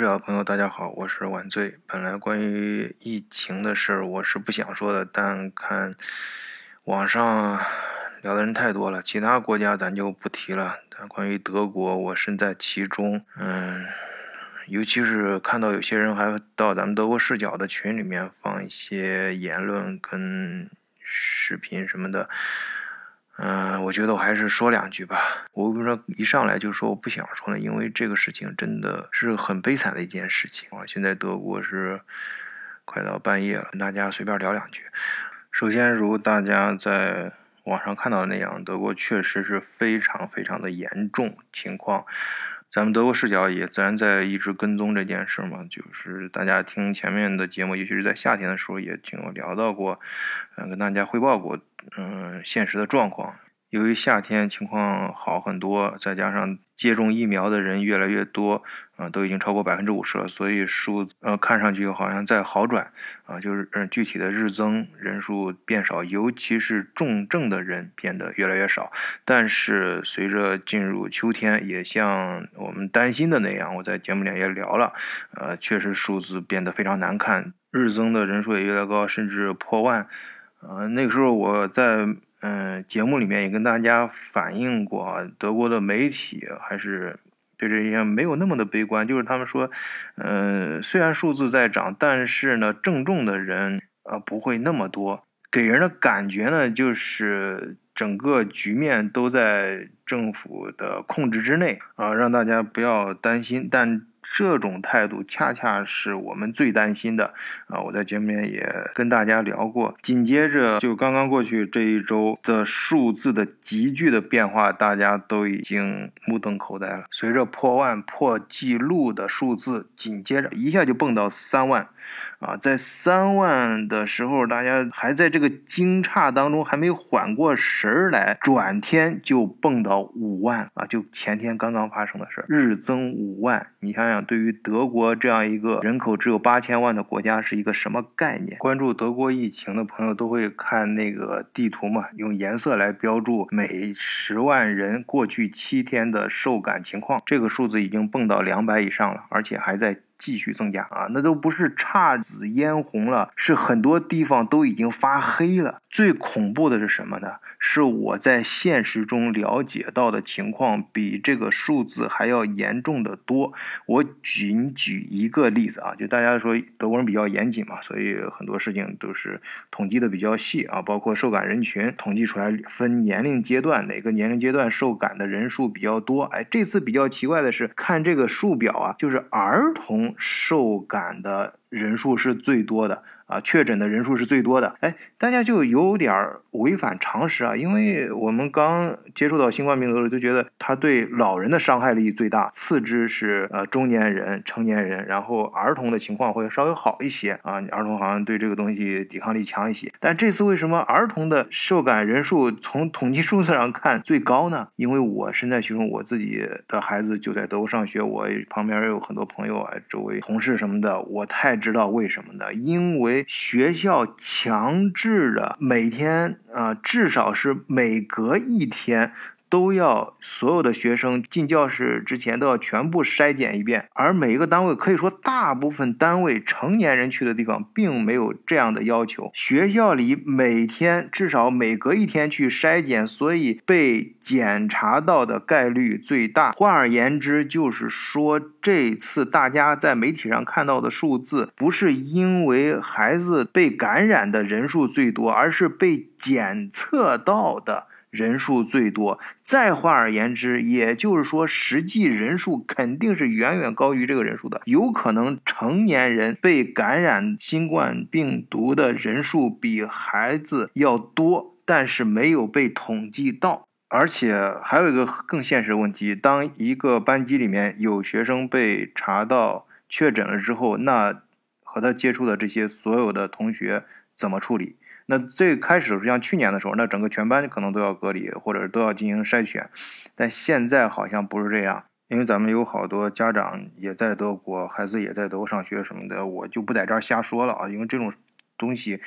视角朋友，大家好，我是晚醉。本来关于疫情的事儿，我是不想说的，但看网上聊的人太多了，其他国家咱就不提了。但关于德国，我身在其中，嗯，尤其是看到有些人还到咱们德国视角的群里面放一些言论跟视频什么的。嗯，我觉得我还是说两句吧。我为什么一上来就说我不想说呢？因为这个事情真的是很悲惨的一件事情啊！现在德国是快到半夜了，跟大家随便聊两句。首先，如大家在网上看到的那样，德国确实是非常非常的严重情况。咱们德国视角也自然在一直跟踪这件事嘛，就是大家听前面的节目，尤其是在夏天的时候，也听我聊到过，嗯，跟大家汇报过，嗯，现实的状况。由于夏天情况好很多，再加上接种疫苗的人越来越多，啊，都已经超过百分之五十了，所以数呃看上去好像在好转，啊，就是嗯具体的日增人数变少，尤其是重症的人变得越来越少。但是随着进入秋天，也像我们担心的那样，我在节目里也聊了，呃，确实数字变得非常难看，日增的人数也越来越高，甚至破万。呃，那个时候我在。嗯，节目里面也跟大家反映过，德国的媒体还是对这些没有那么的悲观，就是他们说，嗯，虽然数字在涨，但是呢，正重的人啊不会那么多，给人的感觉呢就是整个局面都在政府的控制之内啊，让大家不要担心，但。这种态度恰恰是我们最担心的啊！我在节目里面也跟大家聊过。紧接着就刚刚过去这一周的数字的急剧的变化，大家都已经目瞪口呆了。随着破万破纪录的数字，紧接着一下就蹦到三万啊！在三万的时候，大家还在这个惊诧当中，还没缓过神儿来，转天就蹦到五万啊！就前天刚刚发生的事儿，日增五万，你想想。对于德国这样一个人口只有八千万的国家是一个什么概念？关注德国疫情的朋友都会看那个地图嘛，用颜色来标注每十万人过去七天的受感情况，这个数字已经蹦到两百以上了，而且还在。继续增加啊，那都不是姹紫嫣红了，是很多地方都已经发黑了。最恐怖的是什么呢？是我在现实中了解到的情况比这个数字还要严重的多。我仅举一个例子啊，就大家说德国人比较严谨嘛，所以很多事情都是统计的比较细啊，包括受感人群统计出来分年龄阶段，哪个年龄阶段受感的人数比较多。哎，这次比较奇怪的是，看这个数表啊，就是儿童。受感的人数是最多的。啊，确诊的人数是最多的，哎，大家就有点违反常识啊，因为我们刚接触到新冠病毒的时候，就觉得它对老人的伤害力最大，次之是呃中年人、成年人，然后儿童的情况会稍微好一些啊，儿童好像对这个东西抵抗力强一些。但这次为什么儿童的受感人数从统计数字上看最高呢？因为我身在其中，我自己的孩子就在德国上学，我旁边有很多朋友啊，周围同事什么的，我太知道为什么呢？因为学校强制的每天啊，至少是每隔一天。都要所有的学生进教室之前都要全部筛检一遍，而每一个单位可以说大部分单位成年人去的地方并没有这样的要求。学校里每天至少每隔一天去筛检，所以被检查到的概率最大。换而言之，就是说这次大家在媒体上看到的数字，不是因为孩子被感染的人数最多，而是被检测到的。人数最多，再换而言之，也就是说，实际人数肯定是远远高于这个人数的。有可能成年人被感染新冠病毒的人数比孩子要多，但是没有被统计到。而且还有一个更现实的问题：当一个班级里面有学生被查到确诊了之后，那和他接触的这些所有的同学怎么处理？那最开始是像去年的时候，那整个全班可能都要隔离，或者都要进行筛选，但现在好像不是这样，因为咱们有好多家长也在德国，孩子也在德国上学什么的，我就不在这儿瞎说了啊，因为这种东西，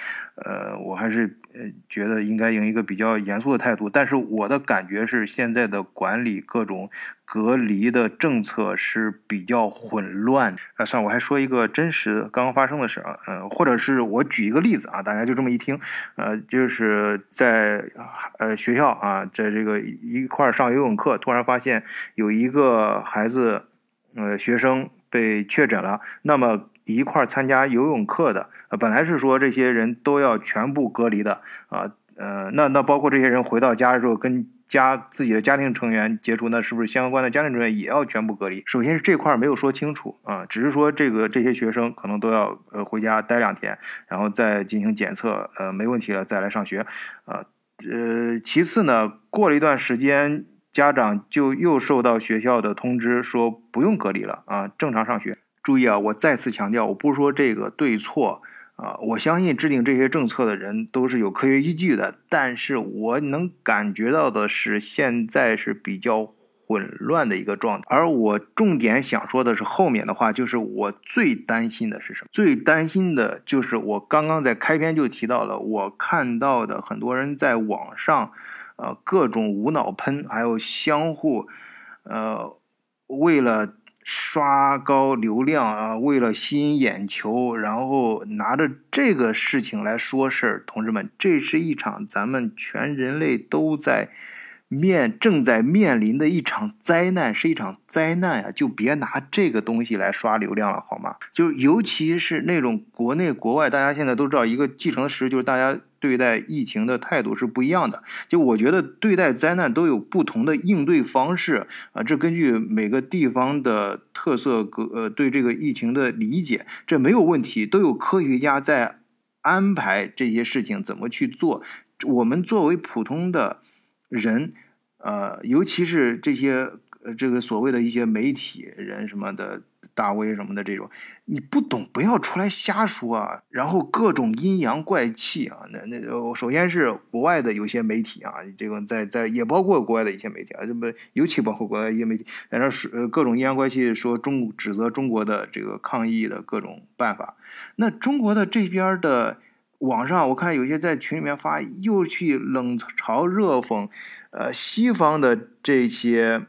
呃，我还是呃觉得应该用一个比较严肃的态度。但是我的感觉是，现在的管理各种隔离的政策是比较混乱。啊，算了，我还说一个真实刚刚发生的事啊，呃，或者是我举一个例子啊，大家就这么一听，呃，就是在呃学校啊，在这个一块上游泳课，突然发现有一个孩子，呃，学生被确诊了，那么。一块参加游泳课的，呃，本来是说这些人都要全部隔离的，啊，呃，那那包括这些人回到家之后跟家自己的家庭成员接触，那是不是相关的家庭成员也要全部隔离？首先是这块没有说清楚啊，只是说这个这些学生可能都要呃回家待两天，然后再进行检测，呃，没问题了再来上学，啊，呃，其次呢，过了一段时间，家长就又收到学校的通知说不用隔离了啊，正常上学。注意啊！我再次强调，我不是说这个对错啊，我相信制定这些政策的人都是有科学依据的。但是我能感觉到的是，现在是比较混乱的一个状态。而我重点想说的是后面的话，就是我最担心的是什么？最担心的就是我刚刚在开篇就提到了，我看到的很多人在网上，呃，各种无脑喷，还有相互，呃，为了。刷高流量啊，为了吸引眼球，然后拿着这个事情来说事儿，同志们，这是一场咱们全人类都在面正在面临的一场灾难，是一场灾难啊！就别拿这个东西来刷流量了，好吗？就尤其是那种国内国外，大家现在都知道一个既成事实，就是大家。对待疫情的态度是不一样的，就我觉得对待灾难都有不同的应对方式啊，这根据每个地方的特色，呃，对这个疫情的理解，这没有问题，都有科学家在安排这些事情怎么去做。我们作为普通的人，呃，尤其是这些呃这个所谓的一些媒体人什么的。大 V 什么的这种，你不懂不要出来瞎说啊！然后各种阴阳怪气啊，那那首先是国外的有些媒体啊，这个在在也包括国外的一些媒体啊，这不尤其包括国外一些媒体在那是呃各种阴阳怪气说中指责中国的这个抗疫的各种办法。那中国的这边的网上，我看有些在群里面发，又去冷嘲热讽，呃西方的这些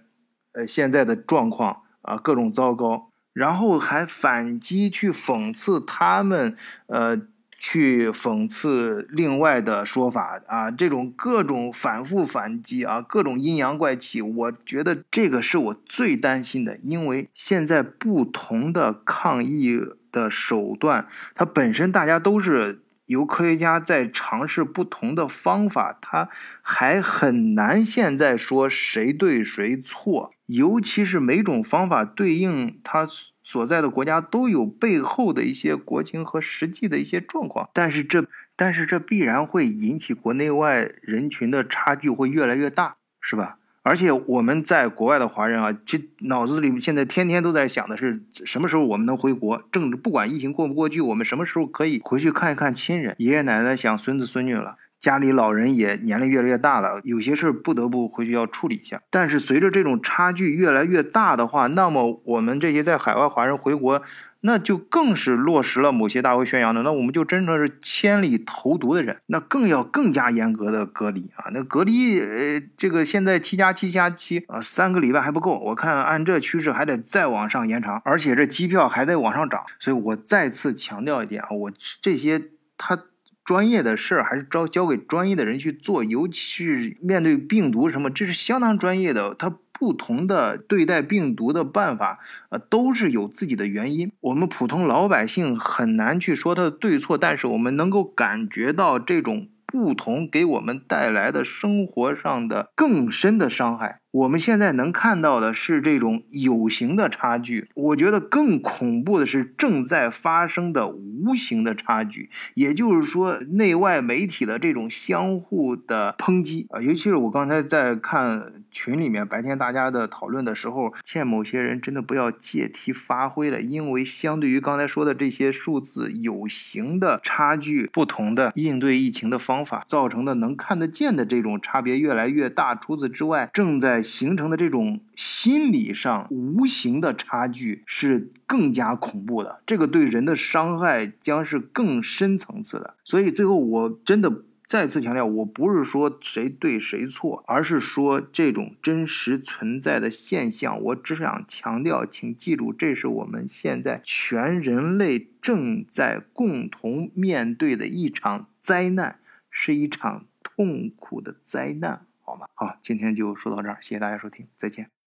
呃现在的状况啊，各种糟糕。然后还反击去讽刺他们，呃，去讽刺另外的说法啊，这种各种反复反击啊，各种阴阳怪气，我觉得这个是我最担心的，因为现在不同的抗议的手段，它本身大家都是。由科学家在尝试不同的方法，他还很难现在说谁对谁错，尤其是每种方法对应他所在的国家都有背后的一些国情和实际的一些状况，但是这但是这必然会引起国内外人群的差距会越来越大，是吧？而且我们在国外的华人啊，其脑子里现在天天都在想的是什么时候我们能回国？政治不管疫情过不过去，我们什么时候可以回去看一看亲人？爷爷奶奶想孙子孙女了，家里老人也年龄越来越大了，有些事儿不得不回去要处理一下。但是随着这种差距越来越大的话，那么我们这些在海外华人回国。那就更是落实了某些大 V 宣扬的，那我们就真的是千里投毒的人，那更要更加严格的隔离啊！那隔离，呃，这个现在七加七加七啊，三个礼拜还不够，我看按这趋势还得再往上延长，而且这机票还得往上涨。所以我再次强调一点啊，我这些他专业的事儿还是交交给专业的人去做，尤其是面对病毒什么，这是相当专业的，他。不同的对待病毒的办法，呃，都是有自己的原因。我们普通老百姓很难去说它的对错，但是我们能够感觉到这种不同给我们带来的生活上的更深的伤害。我们现在能看到的是这种有形的差距，我觉得更恐怖的是正在发生的无形的差距，也就是说内外媒体的这种相互的抨击啊，尤其是我刚才在看群里面白天大家的讨论的时候，欠某些人真的不要借题发挥了，因为相对于刚才说的这些数字有形的差距，不同的应对疫情的方法造成的能看得见的这种差别越来越大。除此之外，正在形成的这种心理上无形的差距是更加恐怖的，这个对人的伤害将是更深层次的。所以最后，我真的再次强调，我不是说谁对谁错，而是说这种真实存在的现象。我只想强调，请记住，这是我们现在全人类正在共同面对的一场灾难，是一场痛苦的灾难。好吧？好，今天就说到这儿，谢谢大家收听，再见。